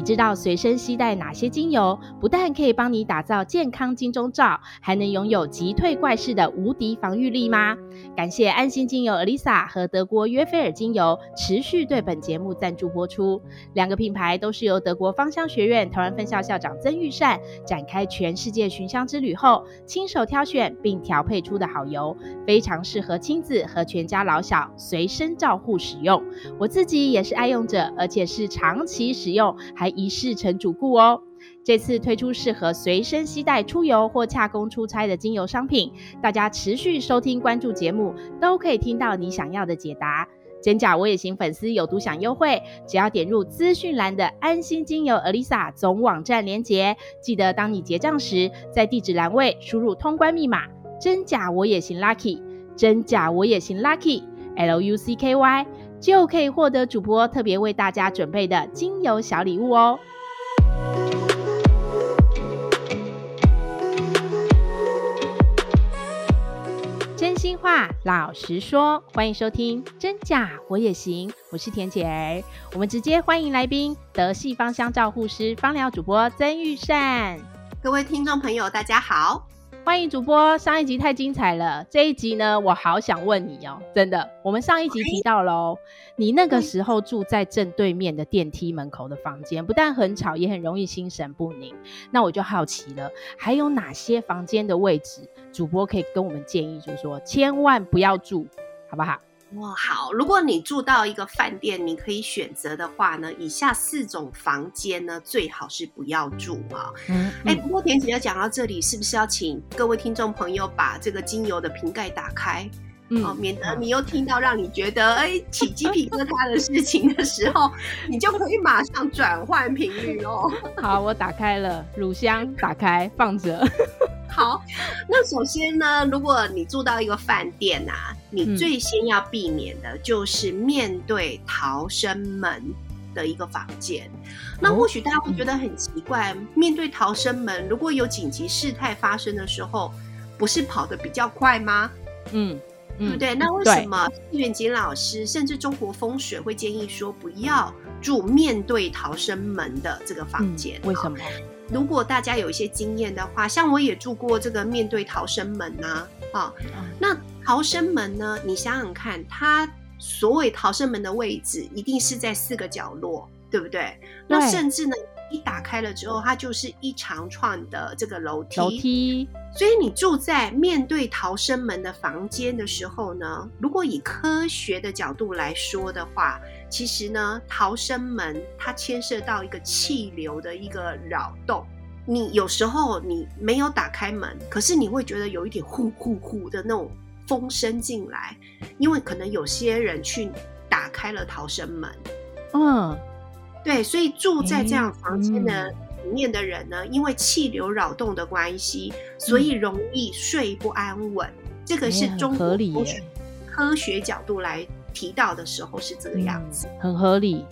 你知道随身携带哪些精油，不但可以帮你打造健康金钟罩，还能拥有击退怪事的无敌防御力吗？感谢安心精油 Elisa 和德国约菲尔精油持续对本节目赞助播出。两个品牌都是由德国芳香学院台湾分校校长曾玉善展开全世界寻香之旅后，亲手挑选并调配出的好油，非常适合亲子和全家老小随身照护使用。我自己也是爱用者，而且是长期使用。还一试成主顾哦！这次推出适合随身携带出游或洽公出差的精油商品，大家持续收听关注节目，都可以听到你想要的解答。真假我也行粉丝有独享优惠，只要点入资讯栏的安心精油 Alyssa 总网站连结，记得当你结账时，在地址栏位输入通关密码“真假我也行 Lucky”，真假我也行 Lucky L U C K Y。就可以获得主播特别为大家准备的精油小礼物哦！真心话，老实说，欢迎收听《真假我也行》，我是田姐儿。我们直接欢迎来宾，德系芳香照护师芳疗主播曾玉善。各位听众朋友，大家好。欢迎主播，上一集太精彩了，这一集呢，我好想问你哦，真的，我们上一集提到喽，你那个时候住在正对面的电梯门口的房间，不但很吵，也很容易心神不宁。那我就好奇了，还有哪些房间的位置，主播可以跟我们建议，就是说千万不要住，好不好？哇，好！如果你住到一个饭店，你可以选择的话呢，以下四种房间呢，最好是不要住啊。嗯，哎、欸，不过田姐要讲到这里，是不是要请各位听众朋友把这个精油的瓶盖打开？嗯，哦，免得你又听到让你觉得哎、欸、起鸡皮疙瘩的事情的时候，你就可以马上转换频率哦。好，我打开了，乳香打开放着。好，那首先呢，如果你住到一个饭店啊，你最先要避免的就是面对逃生门的一个房间。嗯、那或许大家会觉得很奇怪，嗯、面对逃生门，如果有紧急事态发生的时候，不是跑得比较快吗？嗯，对不对？那为什么谢远锦老师甚至中国风水会建议说不要住面对逃生门的这个房间？嗯、为什么？如果大家有一些经验的话，像我也住过这个面对逃生门呐、啊，啊，那逃生门呢？你想想看，它所谓逃生门的位置一定是在四个角落，对不对？对，那甚至呢，一打开了之后，它就是一长串的这个楼梯。楼梯。所以你住在面对逃生门的房间的时候呢，如果以科学的角度来说的话，其实呢，逃生门它牵涉到一个气流的一个扰动。你有时候你没有打开门，可是你会觉得有一点呼呼呼的那种风声进来，因为可能有些人去打开了逃生门。嗯，对，所以住在这样房间的里面的人呢，嗯、因为气流扰动的关系，所以容易睡不安稳。嗯、这个是中国科学角度来。提到的时候是这个样子，嗯，很合理。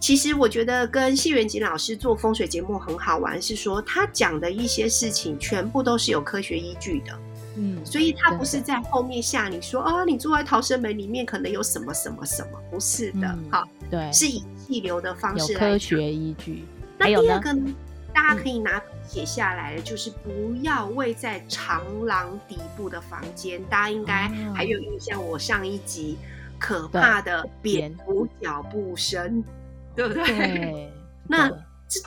其实我觉得跟谢元锦老师做风水节目很好玩，是说他讲的一些事情全部都是有科学依据的。嗯，所以他不是在后面吓你说啊，你住在逃生门里面可能有什么什么什么，不是的。对，是以气流的方式来科学依据。那第二个呢，大家可以拿写下来的，就是不要位在长廊底部的房间。大家应该还有印象，我上一集。可怕的蝙蝠脚步声，对，对不对？对，那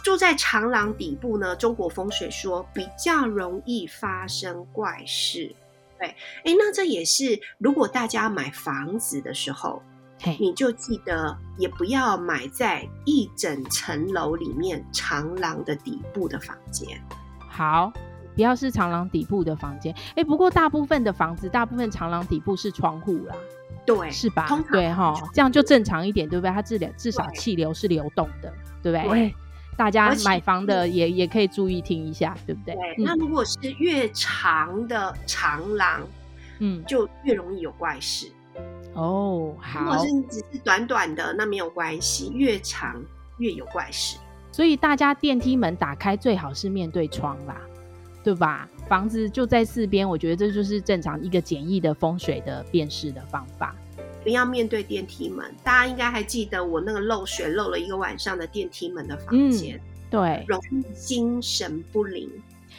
住在长廊底部呢？中国风水说比较容易发生怪事。对，哎，那这也是如果大家买房子的时候，你就记得也不要买在一整层楼里面长廊的底部的房间。好，不要是长廊底部的房间。哎，不过大部分的房子，大部分长廊底部是窗户啦。对，是吧？对哈，这样就正常一点，对不对？它至少至少气流是流动的，对，对不对？对，大家买房的也也可以注意听一下，对不对？对。那如果是越长的长廊，嗯，就越容易有怪事。哦，好。如果是只是短短的，那没有关系。越长越有怪事。所以大家电梯门打开最好是面对窗啦，对吧？房子就在四边，我觉得这就是正常一个简易的风水的辨识的方法。不要面对电梯门。大家应该还记得我那个漏水漏了一个晚上的电梯门的房间，嗯，对，容易心神不宁。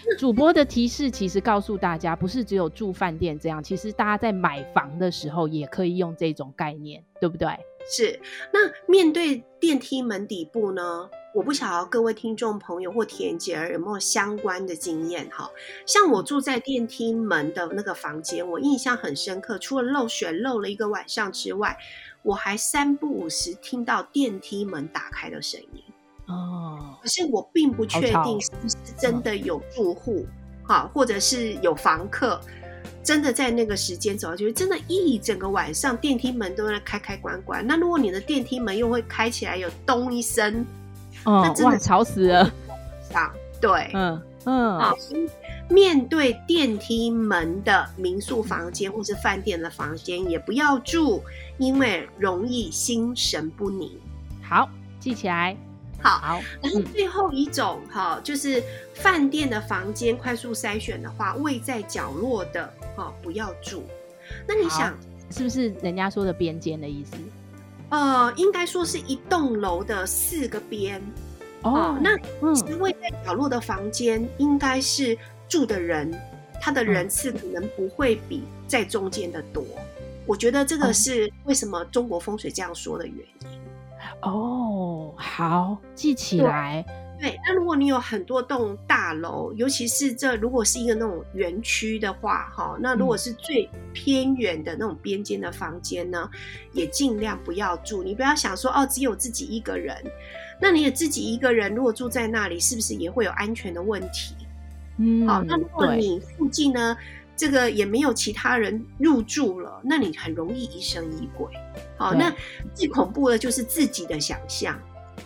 主播的提示其实告诉大家，不是只有住饭店这样，其实大家在买房的时候也可以用这种概念，对不对？是。那面对电梯门底部呢？我不晓得各位听众朋友或田姐儿有没有相关的经验哈？像我住在电梯门的那个房间，我印象很深刻。除了漏水漏了一个晚上之外，我还三不五时听到电梯门打开的声音。哦，可是我并不确定是不是真的有住户哈，或者是有房客真的在那个时间走，就是真的，一整个晚上电梯门都在开开关关。那如果你的电梯门又会开起来，有咚一声。哦，那真的哇，吵死了！啊，对，嗯嗯，好，面对电梯门的民宿房间或是饭店的房间，也不要住，因为容易心神不宁。好，记起来。好，好，然后最后一种哈、嗯，就是饭店的房间快速筛选的话，位在角落的哈，不要住。那你想，是不是人家说的边间的意思？呃，应该说是一栋楼的四个边哦、呃。那其实位在角落的房间，应该是住的人、嗯，他的人次可能不会比在中间的多。我觉得这个是为什么中国风水这样说的原因。哦，好，记起来。对，那如果你有很多栋大楼，尤其是这如果是一个那种园区的话，哈，那如果是最偏远的那种边间的房间呢，也尽量不要住。你不要想说哦，只有自己一个人，那你也自己一个人，如果住在那里，是不是也会有安全的问题？嗯，好，那如果你附近呢，这个也没有其他人入住了，那你很容易疑神疑鬼。好，那最恐怖的就是自己的想象。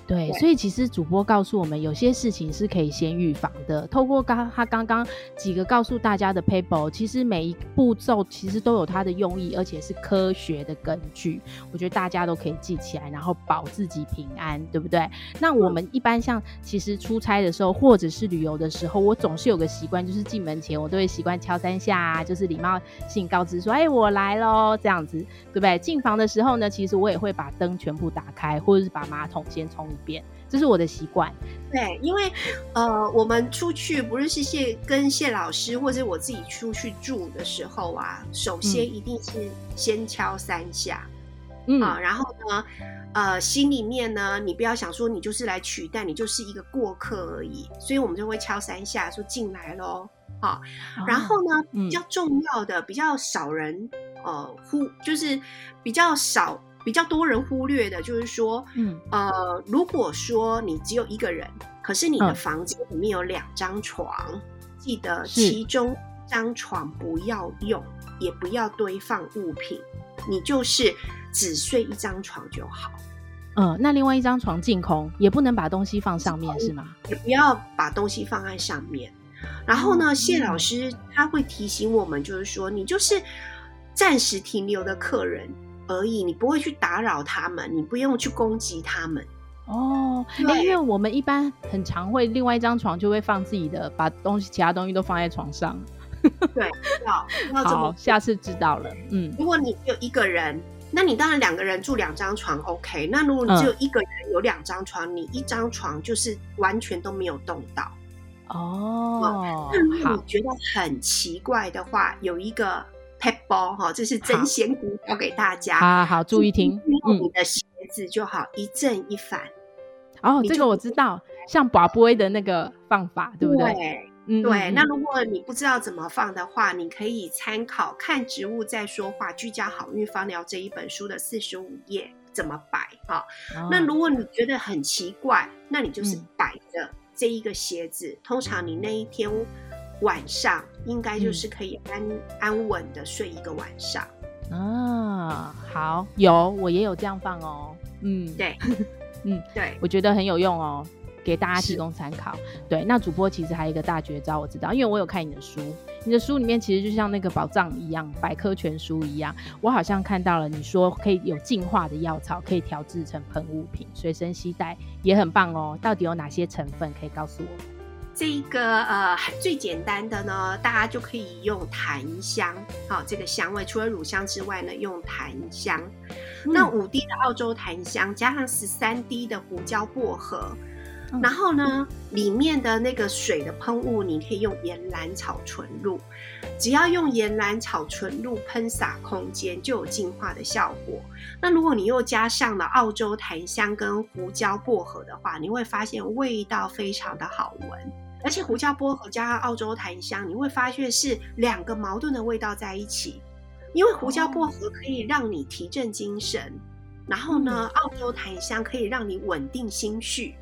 对，所以其实主播告诉我们，有些事情是可以先预防的。透过刚他刚刚几个告诉大家的 paper，其实每一步骤其实都有它的用意，而且是科学的根据。我觉得大家都可以记起来，然后保自己平安，对不对？那我们一般像其实出差的时候，或者是旅游的时候，我总是有个习惯，就是进门前我都会习惯敲三下啊，就是礼貌性告知说：“哎，我来喽。”这样子，对不对？进房的时候呢，其实我也会把灯全部打开，或者是把马桶先冲。边，这是我的习惯。对，因为呃，我们出去不论是谢跟谢老师，或者我自己出去住的时候啊，首先一定是先敲三下，嗯啊，然后呢，呃，心里面呢，你不要想说你就是来取代，你就是一个过客而已，所以我们就会敲三下说进来咯。好，然后呢，比较重要的，比较少人呃忽，就是比较少。比较多人忽略的就是说，嗯，呃，如果说你只有一个人，可是你的房间里面有两张床，嗯，记得其中一张床不要用，也不要堆放物品，你就是只睡一张床就好。嗯，那另外一张床净空，也不能把东西放上面是吗？也不要把东西放在上面。然后呢，嗯，谢老师他会提醒我们，就是说，你就是暂时停留的客人。而已，你不会去打扰他们，你不用去攻击他们。哦，因为我们一般很常会另外一张床就会放自己的，把东西其他东西都放在床上。对，好，下次知道了。嗯，如果你只有一个人，那你当然两个人住两张床 OK。那如果你只有一个人有两张床，嗯，你一张床就是完全都没有动到。哦，那如果你觉得很奇怪的话，有一个。包哈，这是真仙姑，教给大家。好好，好，注意听。用你的鞋子就好，嗯、一正一反。哦，这个我知道，像宝贝的那个放法，对不对？对，嗯、对。那如果你不知道怎么放的话，你可以参考《看植物在说话：居家好运方疗》这一本书的四十五页怎么摆哈、哦。那如果你觉得很奇怪，那你就是摆着这一个鞋子、嗯，通常你那一天。晚上应该就是可以安、嗯、安稳的睡一个晚上啊。好，有我也有这样放哦。嗯，对，嗯对，我觉得很有用哦，给大家提供参考。对，那主播其实还有一个大绝招，我知道，因为我有看你的书，你的书里面其实就像那个宝藏一样，百科全书一样。我好像看到了，你说可以有净化的药草，可以调制成喷雾瓶，随身携带也很棒哦。到底有哪些成分可以告诉我？这一个呃最简单的呢，大家就可以用檀香，好、哦，这个香味除了乳香之外呢，用檀香。嗯、那五滴的澳洲檀香加上十三滴的胡椒薄荷。然后呢，里面的那个水的喷雾，你可以用岩兰草纯露，只要用岩兰草纯露喷洒空间，就有净化的效果。那如果你又加上了澳洲檀香跟胡椒薄荷的话，你会发现味道非常的好闻。而且胡椒薄荷加上澳洲檀香，你会发现是两个矛盾的味道在一起，因为胡椒薄荷可以让你提振精神，然后呢，澳洲檀香可以让你稳定心绪。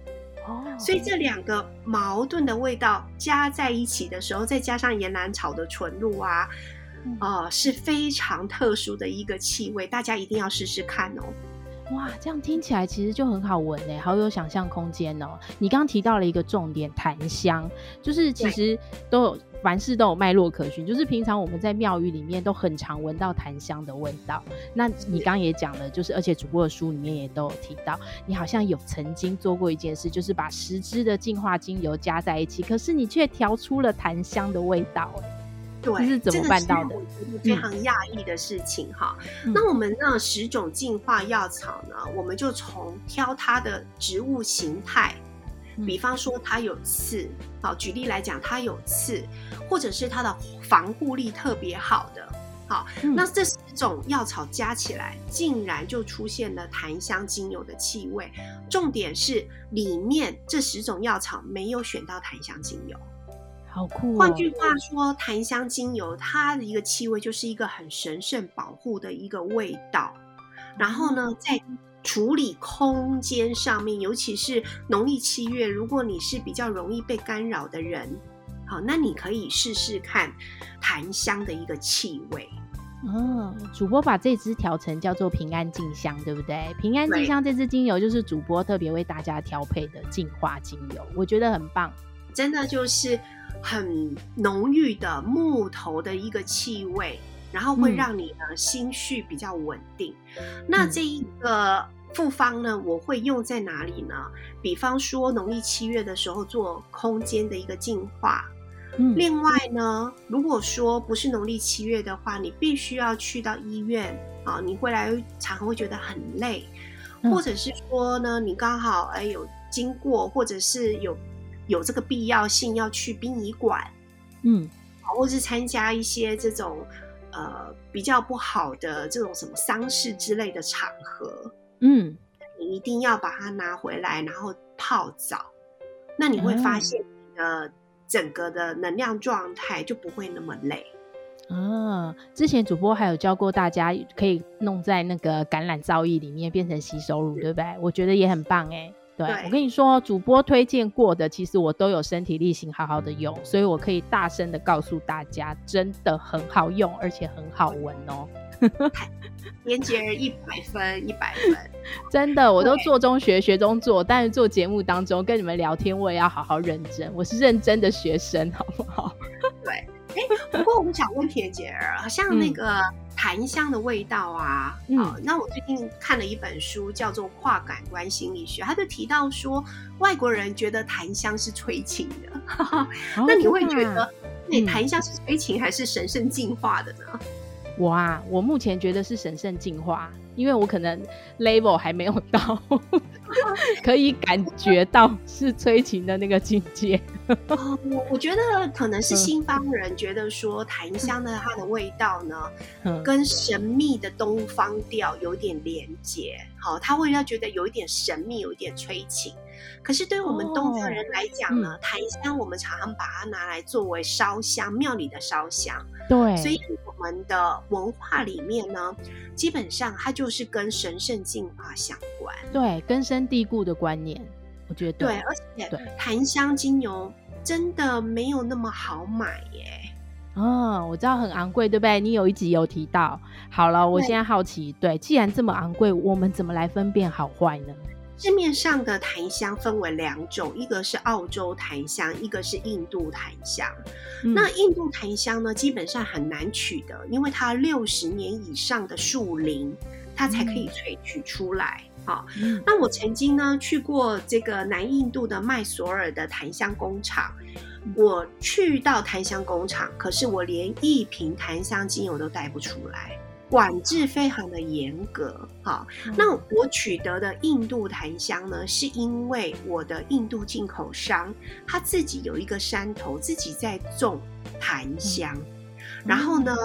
所以这两个矛盾的味道加在一起的时候，再加上岩兰草的纯露啊，哦、呃，是非常特殊的一个气味，大家一定要试试看哦。哇，这样听起来其实就很好闻哎，好有想象空间哦。你刚刚提到了一个重点，檀香，就是其实都有凡事都有脉络可循，就是平常我们在庙宇里面都很常闻到檀香的味道。那你刚刚也讲了，就是而且主播的书里面也都有提到，你好像有曾经做过一件事，就是把十支的净化精油加在一起，可是你却调出了檀香的味道哎。对，这是怎么办到的？非常讶异的事情哈。嗯、那我们那十种净化药草呢？我们就从挑它的植物形态，比方说它有刺，好，举例来讲，它有刺，或者是它的防护力特别好的，好，嗯、那这十种药草加起来，竟然就出现了檀香精油的气味。重点是里面这十种药草没有选到檀香精油。好酷哦！换句话说，檀香精油它的一个气味就是一个很神圣保护的一个味道。然后呢，在处理空间上面，尤其是农历七月，如果你是比较容易被干扰的人，好，那你可以试试看檀香的一个气味。嗯，主播把这支调成叫做平安静香，对不对？平安静香这支精油就是主播特别为大家调配的净化精油，我觉得很棒，真的就是。很浓郁的木头的一个气味，然后会让你的心绪比较稳定。嗯、那这一个复方呢，我会用在哪里呢？比方说农历七月的时候做空间的一个净化。嗯、另外呢，如果说不是农历七月的话，你必须要去到医院啊，你回来常常会觉得很累，嗯、或者是说呢，你刚好哎有经过，或者是有。有这个必要性要去殡仪馆，嗯，或是参加一些这种呃比较不好的这种什么丧事之类的场合，嗯，你一定要把它拿回来，然后泡澡，那你会发现你的整个的能量状态就不会那么累。啊，之前主播还有教过大家，可以弄在那个橄榄皂液里面变成洗手乳，对不对？我觉得也很棒哎。对，对我跟你说，主播推荐过的，其实我都有身体力行好好的用，所以我可以大声的告诉大家，真的很好用，而且很好闻哦。连结儿一百分，一百分，真的，我都做中学，学中做，但是做节目当中跟你们聊天，我也要好好认真，我是认真的学生，好不好？对。哎，不过我们想问田姐儿，好像那个檀香的味道啊，嗯、啊，那我最近看了一本书，叫做《跨感官心理学》，他就提到说，外国人觉得檀香是催情的，哦、那你会觉得，你檀香是催情还是神圣净化的呢？我啊，我目前觉得是神圣净化，因为我可能 level 还没有到，可以感觉到是催情的那个境界。我我觉得可能是西方人觉得说檀香的它的味道呢，嗯、跟神秘的东方调有点连接，好，他会要觉得有一点神秘，有一点催情。可是对于我们东方人来讲呢，檀、哦嗯、香我们常常把它拿来作为烧香，庙里的烧香。对，所以我们的文化里面呢，基本上它就是跟神圣净化相关。对，根深蒂固的观念，我觉得对。而且檀香精油真的没有那么好买耶。哦，我知道很昂贵，对不对？你有一集有提到。好了，我现在好奇，对，既然这么昂贵，我们怎么来分辨好坏呢？市面上的檀香分为两种，一个是澳洲檀香，一个是印度檀香。嗯、那印度檀香呢，基本上很难取得，因为它六十年以上的树龄它才可以萃取出来。好，那我曾经呢去过这个南印度的麦索尔的檀香工厂，我去到檀香工厂，可是我连一瓶檀香精油都带不出来。管制非常的严格，好，那我取得的印度檀香呢，是因为我的印度进口商他自己有一个山头，自己在种檀香，然后呢，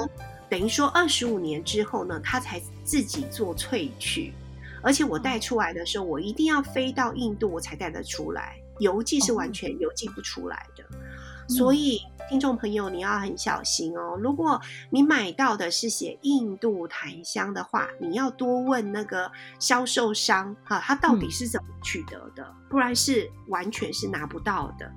等于说二十五年之后呢，他才自己做萃取，而且我带出来的时候，我一定要飞到印度我才带得出来，邮寄是完全邮寄不出来的，所以。听众朋友，你要很小心哦。如果你买到的是写印度檀香的话，你要多问那个销售商哈，他到底是怎么取得的，嗯、不然是完全是拿不到的。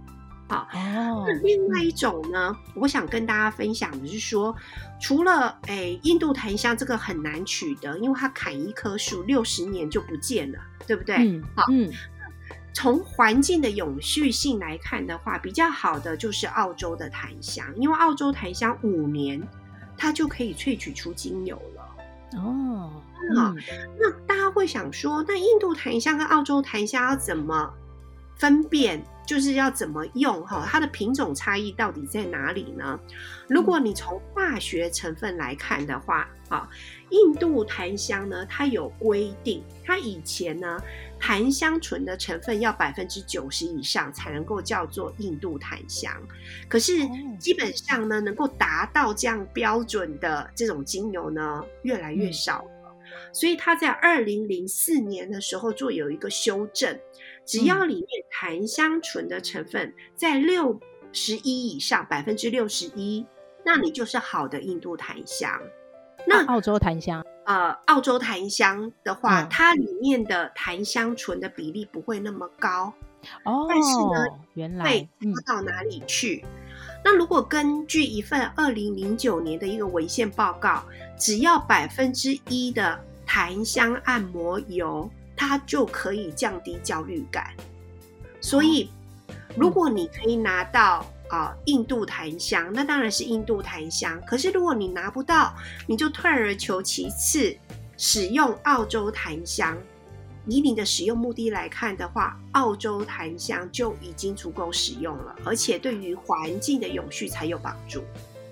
好，哦、那另外一种呢，我想跟大家分享的是说，除了诶印度檀香这个很难取得，因为它砍一棵树六十年就不见了，对不对？嗯，好，嗯。从环境的永续性来看的话，比较好的就是澳洲的檀香，因为澳洲檀香五年它就可以萃取出精油了。哦，好，那大家会想说，那印度檀香跟澳洲檀香要怎么分辨？就是要怎么用？哈，它的品种差异到底在哪里呢？如果你从化学成分来看的话，啊，印度檀香呢，它有规定，它以前呢。檀香醇的成分要百分之九十以上才能够叫做印度檀香，可是基本上呢，能够达到这样标准的这种精油呢，越来越少了。所以它在二零零四年的时候做有一个修正，只要里面檀香醇的成分在六十一以上，百分之六十一，那你就是好的印度檀香。那澳洲檀香。呃，澳洲檀香的话，嗯、它里面的檀香醇的比例不会那么高哦。但是呢，原来会差到哪里去？嗯、那如果根据一份二零零九年的一个文献报告，只要百分之一的檀香按摩油，它就可以降低焦虑感。所以，哦、如果你可以拿到。啊、呃，印度檀香，那当然是印度檀香。可是如果你拿不到，你就退而求其次，使用澳洲檀香。以你的使用目的来看的话，澳洲檀香就已经足够使用了，而且对于环境的永续才有帮助。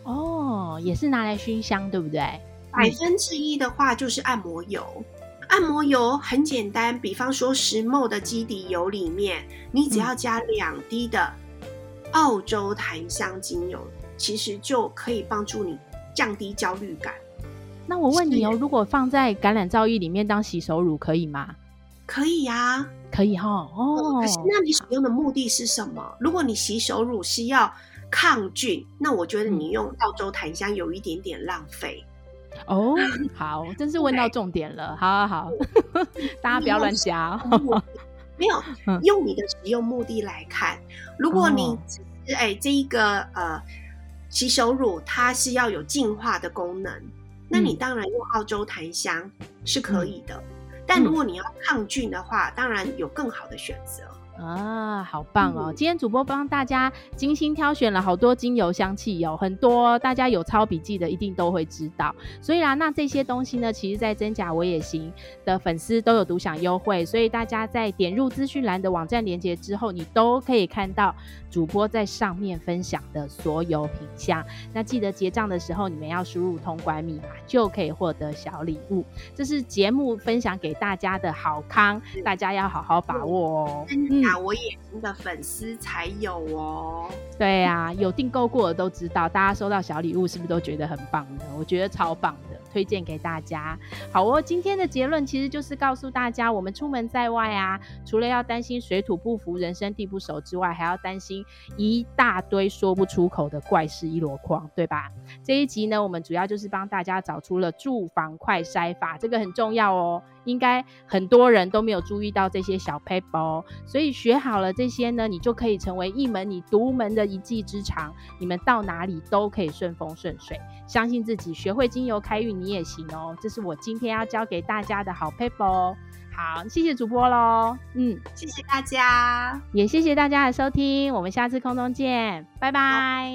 哦，也是拿来熏香，对不对？百分之一的话就是按摩油。按摩油很简单，比方说十 ml 的基底油里面，你只要加两滴的。澳洲檀香精油其实就可以帮助你降低焦虑感。那我问你哦，如果放在橄榄皂液里面当洗手乳可以吗？可以呀，可以哈。哦，可是那你使用的目的是什么？如果你洗手乳是要抗菌，那我觉得你用澳洲檀香有一点点浪费。哦，好，真是问到重点了。好好好，大家不要乱加。没有 用你的使用目的来看，如果你只是哎这一个呃洗手乳，它是要有净化的功能，那你当然用澳洲檀香是可以的。但如果你要抗菌的话，当然有更好的选择。啊，好棒哦！今天主播帮大家精心挑选了好多精油香气有、哦、很多大家有抄笔记的一定都会知道。所以啦，那这些东西呢，其实在真假我也行的粉丝都有独享优惠，所以大家在点入资讯栏的网站连接之后，你都可以看到主播在上面分享的所有品项。那记得结账的时候，你们要输入通关密码，就可以获得小礼物。这是节目分享给大家的好康，大家要好好把握哦。嗯。我眼睛的粉丝才有哦。对呀、啊，有订购过的都知道，大家收到小礼物是不是都觉得很棒呢？我觉得超棒的。推荐给大家。好哦，今天的结论其实就是告诉大家，我们出门在外啊，除了要担心水土不服、人生地不熟之外，还要担心一大堆说不出口的怪事一箩筐，对吧？这一集呢，我们主要就是帮大家找出了住房快筛法，这个很重要哦。应该很多人都没有注意到这些小 paper，、哦，所以学好了这些呢，你就可以成为一门你独门的一技之长，你们到哪里都可以顺风顺水。相信自己，学会精油开运，你也行哦。这是我今天要教给大家的好 paper 哦。好，谢谢主播喽。嗯，谢谢大家，也谢谢大家的收听。我们下次空中见，拜拜。